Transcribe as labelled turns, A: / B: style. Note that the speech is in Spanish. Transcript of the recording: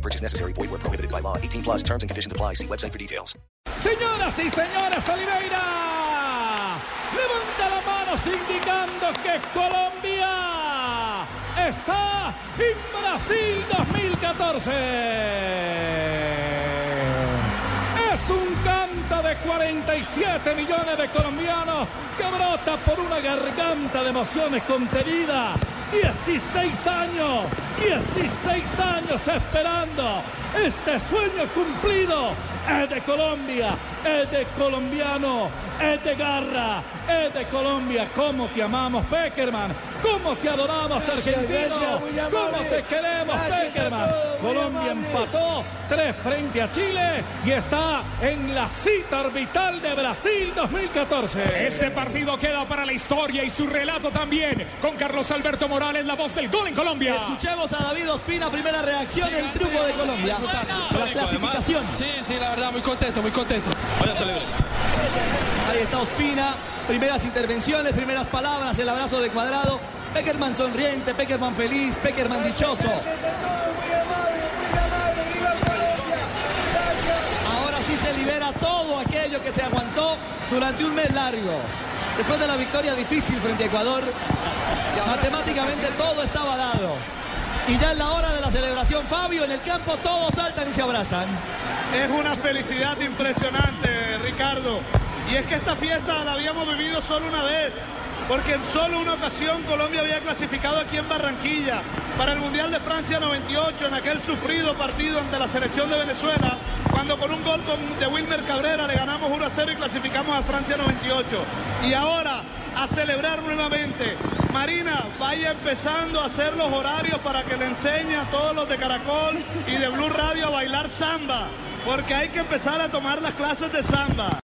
A: No purchase necessary. Void where prohibited by law. 18 plus terms and conditions apply. See website for details.
B: Señoras y señores, Oliveira levanta la mano indicando que Colombia está en Brasil 2014. Es un canto de 47 millones de colombianos que brota por una garganta de emociones contenida. 16 años, 16 años esperando este sueño cumplido. Es de Colombia, es de colombiano, es de garra, es de Colombia. ¿Cómo te amamos, Peckerman? ¿Cómo te adoramos, argentino? ¿Cómo te queremos, Peckerman? Empató tres frente a Chile y está en la cita orbital de Brasil 2014.
C: Este partido queda para la historia y su relato también con Carlos Alberto Morales, la voz del gol en Colombia.
D: Escuchemos a David Ospina, primera reacción, el triunfo de Colombia. La clasificación.
E: Sí, sí, la verdad, muy contento, muy contento.
C: Vaya.
D: Ahí está Ospina, primeras intervenciones, primeras palabras, el abrazo de cuadrado. Peckerman sonriente, Peckerman feliz, Peckerman dichoso. Que se aguantó durante un mes largo. Después de la victoria difícil frente a Ecuador, matemáticamente todo estaba dado. Y ya es la hora de la celebración, Fabio, en el campo todos saltan y se abrazan.
F: Es una felicidad impresionante, Ricardo. Y es que esta fiesta la habíamos vivido solo una vez, porque en solo una ocasión Colombia había clasificado aquí en Barranquilla para el Mundial de Francia 98, en aquel sufrido partido ante la selección de Venezuela, cuando con un gol de Wilmer Cabrera le ganamos 1 a 0 y clasificamos a Francia 98. Y ahora a celebrar nuevamente. Marina, vaya empezando a hacer los horarios para que le enseñe a todos los de Caracol y de Blue Radio a bailar samba, porque hay que empezar a tomar las clases de samba.